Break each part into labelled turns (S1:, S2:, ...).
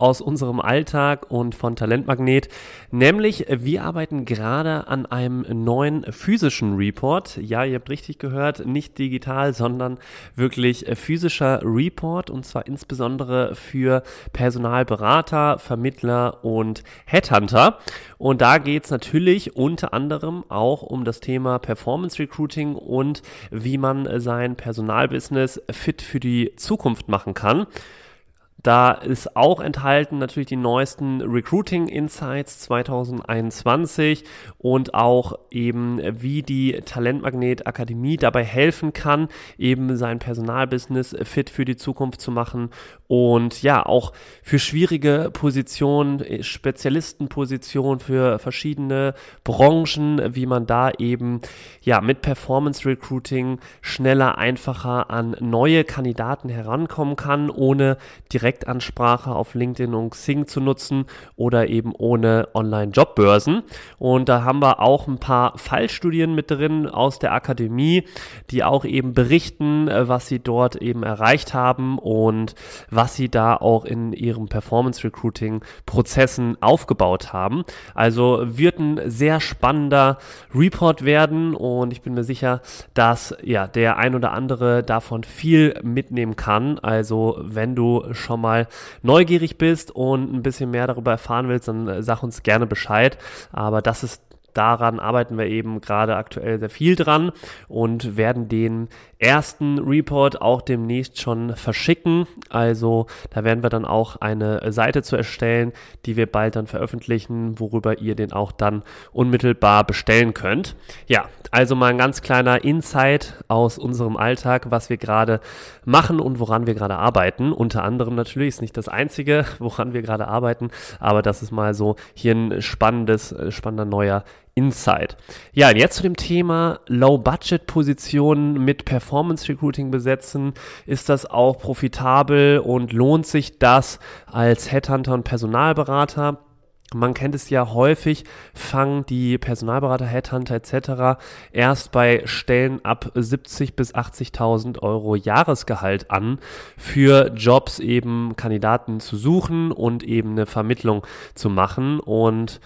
S1: aus unserem Alltag und von Talentmagnet, nämlich wir arbeiten gerade an einem neuen physischen Report. Ja, ihr habt richtig gehört, nicht digital, sondern wirklich physischer Report und zwar insbesondere für Personalberater, Vermittler und Headhunter. Und da geht es natürlich unter anderem auch um das Thema Performance Recruiting und wie man sein Personalbusiness fit für die Zukunft machen kann. Da ist auch enthalten natürlich die neuesten Recruiting Insights 2021 und auch eben wie die Talentmagnet Akademie dabei helfen kann, eben sein Personalbusiness fit für die Zukunft zu machen und ja, auch für schwierige Positionen, Spezialistenpositionen für verschiedene Branchen, wie man da eben ja mit Performance Recruiting schneller, einfacher an neue Kandidaten herankommen kann, ohne direkt Direktansprache auf LinkedIn und Xing zu nutzen oder eben ohne Online-Jobbörsen. Und da haben wir auch ein paar Fallstudien mit drin aus der Akademie, die auch eben berichten, äh, was sie dort eben erreicht haben und was sie da auch in ihren Performance Recruiting Prozessen aufgebaut haben. Also wird ein sehr spannender Report werden und ich bin mir sicher, dass ja der ein oder andere davon viel mitnehmen kann. Also wenn du schon mal neugierig bist und ein bisschen mehr darüber erfahren willst, dann äh, sag uns gerne Bescheid. Aber das ist daran arbeiten wir eben gerade aktuell sehr viel dran und werden den ersten Report auch demnächst schon verschicken. Also da werden wir dann auch eine Seite zu erstellen, die wir bald dann veröffentlichen, worüber ihr den auch dann unmittelbar bestellen könnt. Ja, also mal ein ganz kleiner Insight aus unserem Alltag, was wir gerade machen und woran wir gerade arbeiten. Unter anderem natürlich ist nicht das einzige, woran wir gerade arbeiten, aber das ist mal so hier ein spannendes, spannender neuer Insight. Ja, jetzt zu dem Thema Low-Budget-Positionen mit Performance Recruiting besetzen. Ist das auch profitabel und lohnt sich das als Headhunter und Personalberater? Man kennt es ja häufig, fangen die Personalberater, Headhunter etc. erst bei Stellen ab 70 bis 80.000 Euro Jahresgehalt an, für Jobs eben Kandidaten zu suchen und eben eine Vermittlung zu machen. Und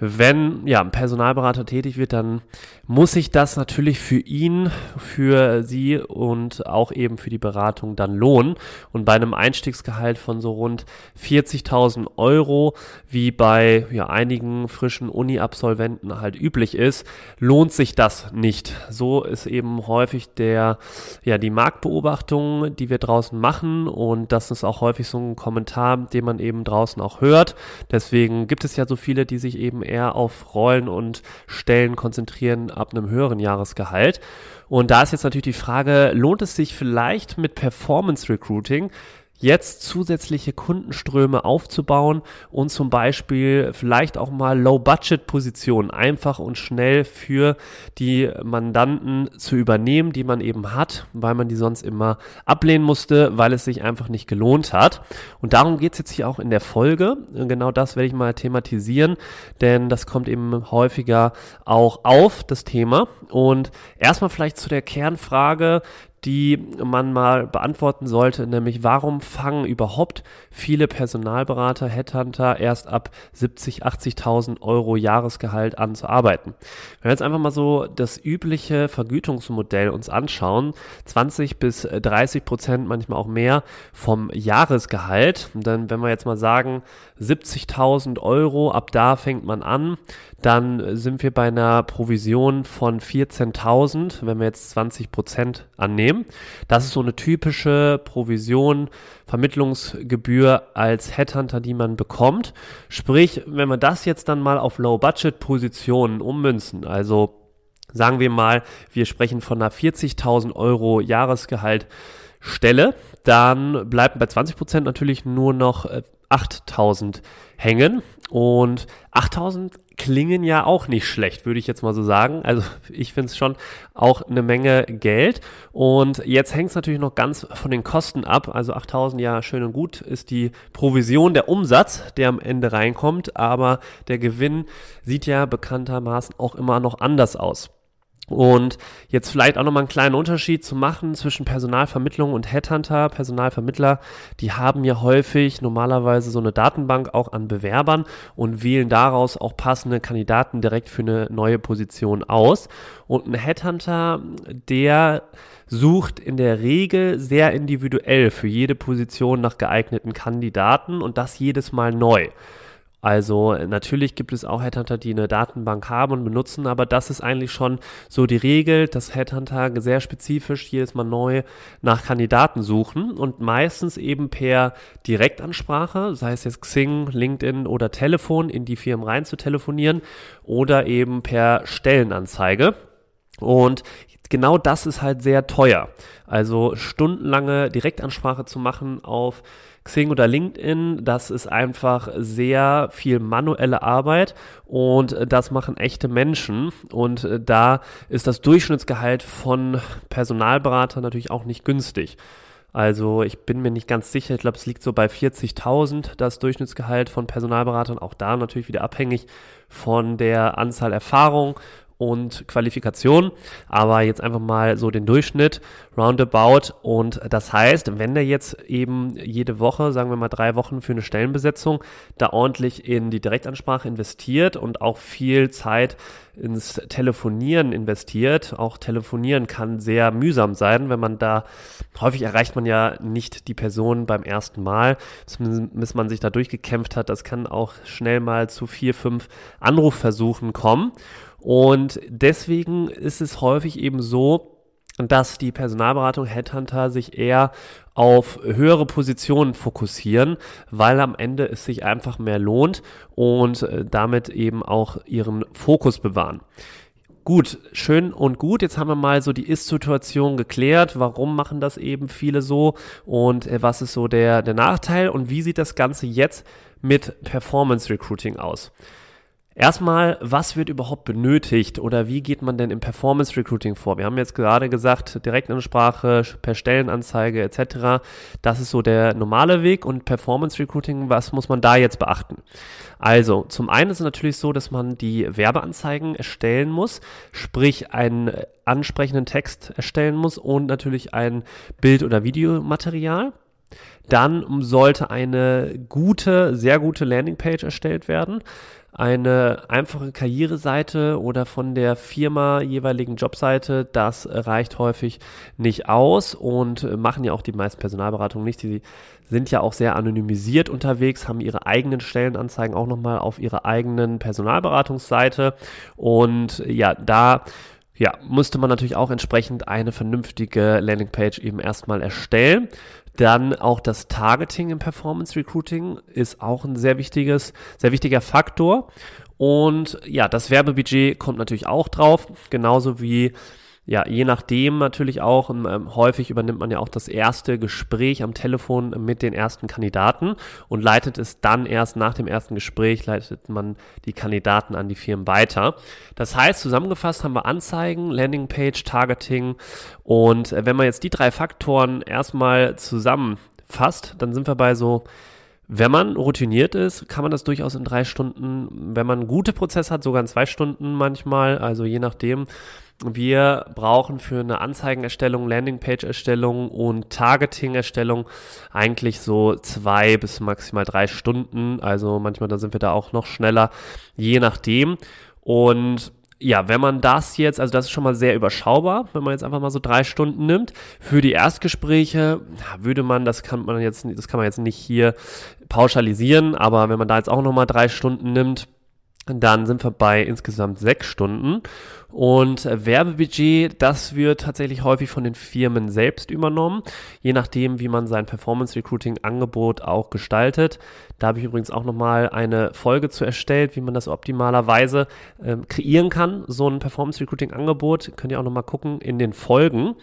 S1: wenn ja ein Personalberater tätig wird, dann muss sich das natürlich für ihn, für sie und auch eben für die Beratung dann lohnen. Und bei einem Einstiegsgehalt von so rund 40.000 Euro, wie bei ja, einigen frischen Uni-Absolventen halt üblich ist, lohnt sich das nicht. So ist eben häufig der, ja, die Marktbeobachtung, die wir draußen machen und das ist auch häufig so ein Kommentar, den man eben draußen auch hört. Deswegen gibt es ja so viele, die sich eben eher auf Rollen und Stellen konzentrieren ab einem höheren Jahresgehalt. Und da ist jetzt natürlich die Frage, lohnt es sich vielleicht mit Performance Recruiting jetzt zusätzliche Kundenströme aufzubauen und zum Beispiel vielleicht auch mal Low-Budget-Positionen einfach und schnell für die Mandanten zu übernehmen, die man eben hat, weil man die sonst immer ablehnen musste, weil es sich einfach nicht gelohnt hat. Und darum geht es jetzt hier auch in der Folge. Genau das werde ich mal thematisieren, denn das kommt eben häufiger auch auf, das Thema. Und erstmal vielleicht zu der Kernfrage, die man mal beantworten sollte, nämlich warum fangen überhaupt viele Personalberater, Headhunter erst ab 70, 80.000 Euro Jahresgehalt an zu arbeiten. Wenn wir jetzt einfach mal so das übliche Vergütungsmodell uns anschauen, 20 bis 30 Prozent, manchmal auch mehr vom Jahresgehalt, dann wenn wir jetzt mal sagen 70.000 Euro, ab da fängt man an, dann sind wir bei einer Provision von 14.000, wenn wir jetzt 20 Prozent annehmen. Das ist so eine typische Provision, Vermittlungsgebühr als Headhunter, die man bekommt. Sprich, wenn wir das jetzt dann mal auf Low-Budget-Positionen ummünzen, also sagen wir mal, wir sprechen von einer 40.000 Euro Jahresgehalt Stelle, dann bleiben bei 20% natürlich nur noch 8000 hängen. Und 8000 klingen ja auch nicht schlecht, würde ich jetzt mal so sagen. Also ich finde es schon auch eine Menge Geld. Und jetzt hängt es natürlich noch ganz von den Kosten ab. Also 8000, ja, schön und gut ist die Provision, der Umsatz, der am Ende reinkommt. Aber der Gewinn sieht ja bekanntermaßen auch immer noch anders aus. Und jetzt vielleicht auch nochmal einen kleinen Unterschied zu machen zwischen Personalvermittlung und Headhunter. Personalvermittler, die haben ja häufig normalerweise so eine Datenbank auch an Bewerbern und wählen daraus auch passende Kandidaten direkt für eine neue Position aus. Und ein Headhunter, der sucht in der Regel sehr individuell für jede Position nach geeigneten Kandidaten und das jedes Mal neu. Also natürlich gibt es auch Headhunter, die eine Datenbank haben und benutzen, aber das ist eigentlich schon so die Regel, dass Headhunter sehr spezifisch jedes Mal neu nach Kandidaten suchen und meistens eben per Direktansprache, sei es jetzt Xing, LinkedIn oder Telefon, in die Firmen rein zu telefonieren oder eben per Stellenanzeige. Und genau das ist halt sehr teuer. Also stundenlange Direktansprache zu machen auf Xing oder LinkedIn, das ist einfach sehr viel manuelle Arbeit und das machen echte Menschen und da ist das Durchschnittsgehalt von Personalberatern natürlich auch nicht günstig. Also ich bin mir nicht ganz sicher, ich glaube es liegt so bei 40.000 das Durchschnittsgehalt von Personalberatern, auch da natürlich wieder abhängig von der Anzahl Erfahrung und Qualifikation, aber jetzt einfach mal so den Durchschnitt roundabout und das heißt, wenn der jetzt eben jede Woche, sagen wir mal drei Wochen für eine Stellenbesetzung, da ordentlich in die Direktansprache investiert und auch viel Zeit ins Telefonieren investiert. Auch Telefonieren kann sehr mühsam sein, wenn man da, häufig erreicht man ja nicht die Person beim ersten Mal, bis man sich da durchgekämpft hat. Das kann auch schnell mal zu vier, fünf Anrufversuchen kommen. Und deswegen ist es häufig eben so, dass die Personalberatung Headhunter sich eher auf höhere Positionen fokussieren, weil am Ende es sich einfach mehr lohnt und äh, damit eben auch ihren Fokus bewahren. Gut, schön und gut. Jetzt haben wir mal so die Ist-Situation geklärt. Warum machen das eben viele so und äh, was ist so der, der Nachteil und wie sieht das Ganze jetzt mit Performance Recruiting aus? Erstmal, was wird überhaupt benötigt oder wie geht man denn im Performance Recruiting vor? Wir haben jetzt gerade gesagt, Direktansprache, per Stellenanzeige etc. Das ist so der normale Weg und Performance Recruiting, was muss man da jetzt beachten? Also, zum einen ist es natürlich so, dass man die Werbeanzeigen erstellen muss, sprich einen ansprechenden Text erstellen muss und natürlich ein Bild- oder Videomaterial. Dann sollte eine gute, sehr gute Landingpage erstellt werden eine einfache Karriereseite oder von der Firma jeweiligen Jobseite, das reicht häufig nicht aus und machen ja auch die meisten Personalberatungen nicht. Die sind ja auch sehr anonymisiert unterwegs, haben ihre eigenen Stellenanzeigen auch nochmal auf ihrer eigenen Personalberatungsseite und ja, da ja, musste man natürlich auch entsprechend eine vernünftige Landingpage eben erstmal erstellen. Dann auch das Targeting im Performance Recruiting ist auch ein sehr wichtiges, sehr wichtiger Faktor. Und ja, das Werbebudget kommt natürlich auch drauf, genauso wie ja, je nachdem natürlich auch, ähm, häufig übernimmt man ja auch das erste Gespräch am Telefon mit den ersten Kandidaten und leitet es dann erst nach dem ersten Gespräch, leitet man die Kandidaten an die Firmen weiter. Das heißt, zusammengefasst haben wir Anzeigen, Landingpage, Targeting und äh, wenn man jetzt die drei Faktoren erstmal zusammenfasst, dann sind wir bei so wenn man routiniert ist, kann man das durchaus in drei Stunden, wenn man gute Prozesse hat, sogar in zwei Stunden manchmal, also je nachdem, wir brauchen für eine Anzeigenerstellung, Landingpage-Erstellung und Targeting-Erstellung eigentlich so zwei bis maximal drei Stunden. Also manchmal da sind wir da auch noch schneller, je nachdem. Und ja, wenn man das jetzt, also das ist schon mal sehr überschaubar, wenn man jetzt einfach mal so drei Stunden nimmt. Für die Erstgespräche würde man, das kann man jetzt, das kann man jetzt nicht hier pauschalisieren, aber wenn man da jetzt auch nochmal drei Stunden nimmt, Dann sind wir bei insgesamt sechs Stunden. Und Werbebudget, das wird tatsächlich häufig von den Firmen selbst übernommen, je nachdem, wie man sein Performance Recruiting Angebot auch gestaltet. Da habe ich übrigens auch nochmal eine Folge zu erstellt, wie man das optimalerweise ähm, kreieren kann, so ein Performance Recruiting Angebot. Könnt ihr auch nochmal gucken in den Folgen.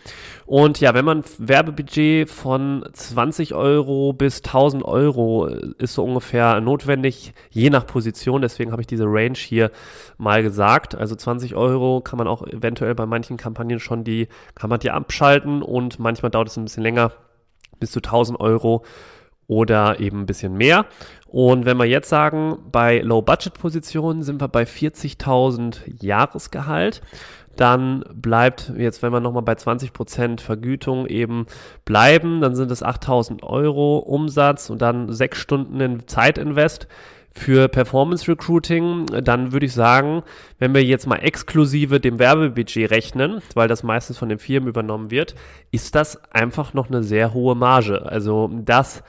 S1: Und ja, wenn man Werbebudget von 20 Euro bis 1000 Euro äh, ist so ungefähr notwendig, je nach Position. Deswegen habe ich diese Range hier mal gesagt. Also 20 Euro kann man auch eventuell bei manchen Kampagnen schon die, kann man die abschalten und manchmal dauert es ein bisschen länger, bis zu 1000 Euro oder eben ein bisschen mehr. Und wenn wir jetzt sagen, bei Low-Budget-Positionen sind wir bei 40.000 Jahresgehalt, dann bleibt jetzt, wenn wir nochmal bei 20% Vergütung eben bleiben, dann sind es 8.000 Euro Umsatz und dann sechs Stunden in Zeitinvest für Performance Recruiting, dann würde ich sagen, wenn wir jetzt mal exklusive dem Werbebudget rechnen, weil das meistens von den Firmen übernommen wird, ist das einfach noch eine sehr hohe Marge. Also das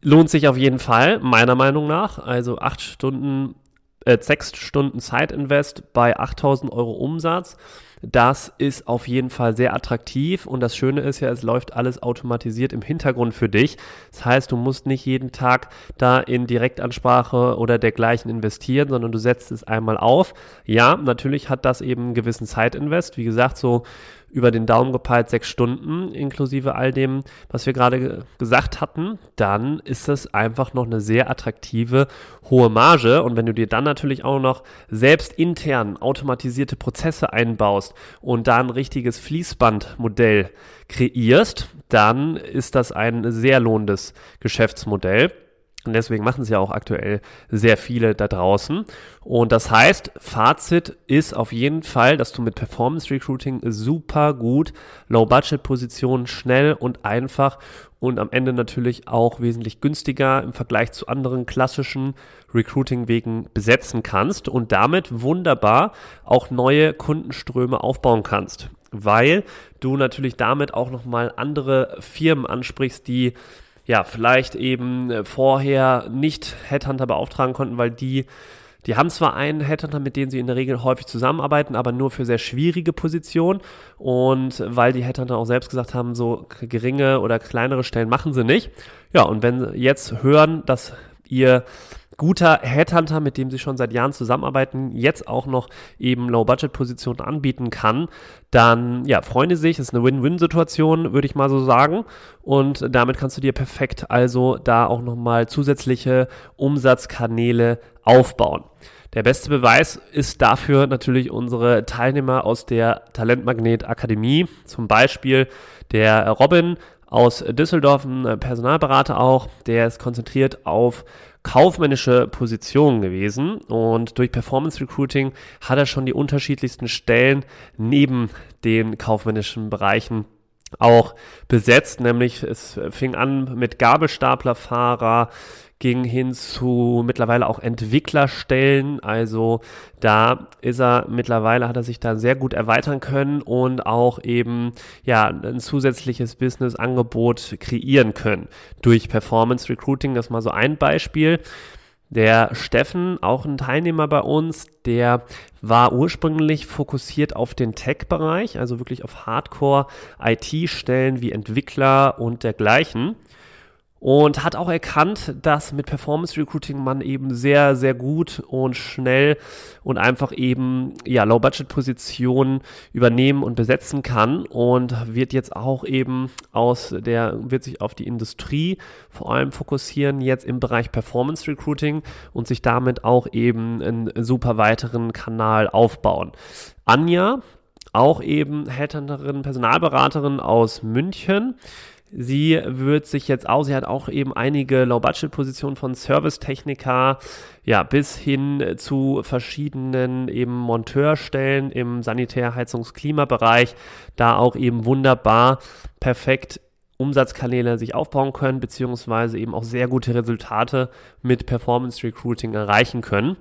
S1: lohnt sich auf jeden Fall, meiner Meinung nach. Also acht Stunden, äh, sechs Stunden Zeitinvest bei 8000 Euro Umsatz. Das ist auf jeden Fall sehr attraktiv und das Schöne ist ja, es läuft alles automatisiert im Hintergrund für dich. Das heißt, du musst nicht jeden Tag da in Direktansprache oder dergleichen investieren, sondern du setzt es einmal auf. Ja, natürlich hat das eben einen gewissen Zeitinvest. Wie gesagt, so über den Daumen gepeilt sechs Stunden, inklusive all dem, was wir gerade gesagt hatten, dann ist das einfach noch eine sehr attraktive hohe Marge. Und wenn du dir dann natürlich auch noch selbst intern automatisierte Prozesse einbaust und da ein richtiges Fließbandmodell kreierst, dann ist das ein sehr lohnendes Geschäftsmodell. Und deswegen machen es ja auch aktuell sehr viele da draußen. Und das heißt, Fazit ist auf jeden Fall, dass du mit Performance Recruiting super gut Low-Budget-Positionen schnell und einfach und am Ende natürlich auch wesentlich günstiger im Vergleich zu anderen klassischen Recruiting-Wegen besetzen kannst und damit wunderbar auch neue Kundenströme aufbauen kannst, weil du natürlich damit auch nochmal andere Firmen ansprichst, die ja, vielleicht eben äh, vorher nicht Headhunter beauftragen konnten, weil die, die haben zwar einen Headhunter, mit dem sie in der Regel häufig zusammenarbeiten, aber nur für sehr schwierige Positionen. Und weil die Headhunter auch selbst gesagt haben, so geringe oder kleinere Stellen machen sie nicht. Ja, und wenn sie jetzt hören, dass ihr guter Headhunter, mit dem sie schon seit Jahren zusammenarbeiten, jetzt auch noch eben Low-Budget-Positionen anbieten kann, dann ja, freuen sich. Das ist eine Win-Win-Situation, würde ich mal so sagen. Und damit kannst du dir perfekt also da auch nochmal zusätzliche Umsatzkanäle aufbauen. Der beste Beweis ist dafür natürlich unsere Teilnehmer aus der Talentmagnet Akademie, zum Beispiel der Robin aus Düsseldorf, ein Personalberater auch, der ist konzentriert auf kaufmännische Position gewesen. Und durch Performance Recruiting hat er schon die unterschiedlichsten Stellen neben den kaufmännischen Bereichen auch besetzt, nämlich es fing an mit Gabelstaplerfahrer, ging hin zu mittlerweile auch Entwicklerstellen. Also da ist er mittlerweile, hat er sich da sehr gut erweitern können und auch eben ja ein zusätzliches Business-Angebot kreieren können durch Performance Recruiting. Das ist mal so ein Beispiel. Der Steffen, auch ein Teilnehmer bei uns, der war ursprünglich fokussiert auf den Tech-Bereich, also wirklich auf Hardcore-IT-Stellen wie Entwickler und dergleichen und hat auch erkannt, dass mit Performance Recruiting man eben sehr, sehr gut und schnell und einfach eben ja Low-Budget-Positionen übernehmen und besetzen kann und wird jetzt auch eben aus der, wird sich auf die Industrie vor allem fokussieren, jetzt im Bereich Performance Recruiting und sich damit auch eben einen super weiteren Kanal aufbauen. Anja, auch eben Headhunterin, Personalberaterin aus München, Sie wird sich jetzt auch, sie hat auch eben einige Low-Budget-Positionen von Servicetechniker, ja, bis hin zu verschiedenen eben Monteurstellen im Sanitär-, Heizungs-, Klimabereich, da auch eben wunderbar perfekt Umsatzkanäle sich aufbauen können, beziehungsweise eben auch sehr gute Resultate mit Performance Recruiting erreichen können.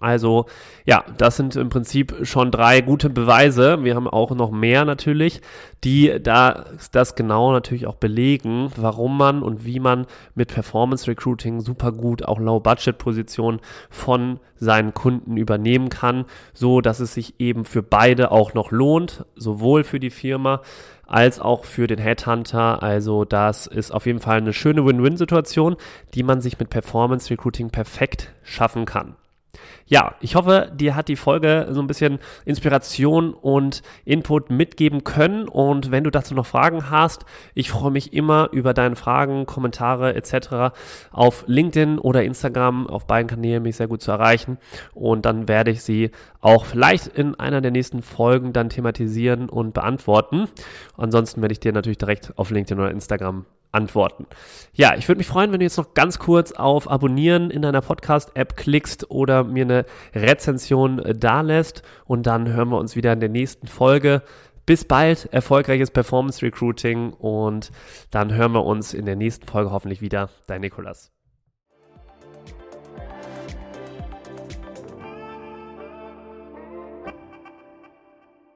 S1: Also ja, das sind im Prinzip schon drei gute Beweise. Wir haben auch noch mehr natürlich, die da das genau natürlich auch belegen, warum man und wie man mit Performance Recruiting super gut auch Low-Budget-Positionen von seinen Kunden übernehmen kann, so dass es sich eben für beide auch noch lohnt, sowohl für die Firma als auch für den Headhunter. Also das ist auf jeden Fall eine schöne Win-Win-Situation, die man sich mit Performance Recruiting perfekt schaffen kann. Ja, ich hoffe, dir hat die Folge so ein bisschen Inspiration und Input mitgeben können. Und wenn du dazu noch Fragen hast, ich freue mich immer über deine Fragen, Kommentare etc. auf LinkedIn oder Instagram. Auf beiden Kanälen mich sehr gut zu erreichen. Und dann werde ich sie auch vielleicht in einer der nächsten Folgen dann thematisieren und beantworten. Ansonsten werde ich dir natürlich direkt auf LinkedIn oder Instagram antworten. Ja, ich würde mich freuen, wenn du jetzt noch ganz kurz auf Abonnieren in deiner Podcast-App klickst oder mir eine Rezension äh, dalässt und dann hören wir uns wieder in der nächsten Folge. Bis bald, erfolgreiches Performance Recruiting und dann hören wir uns in der nächsten Folge hoffentlich wieder. Dein Nikolas.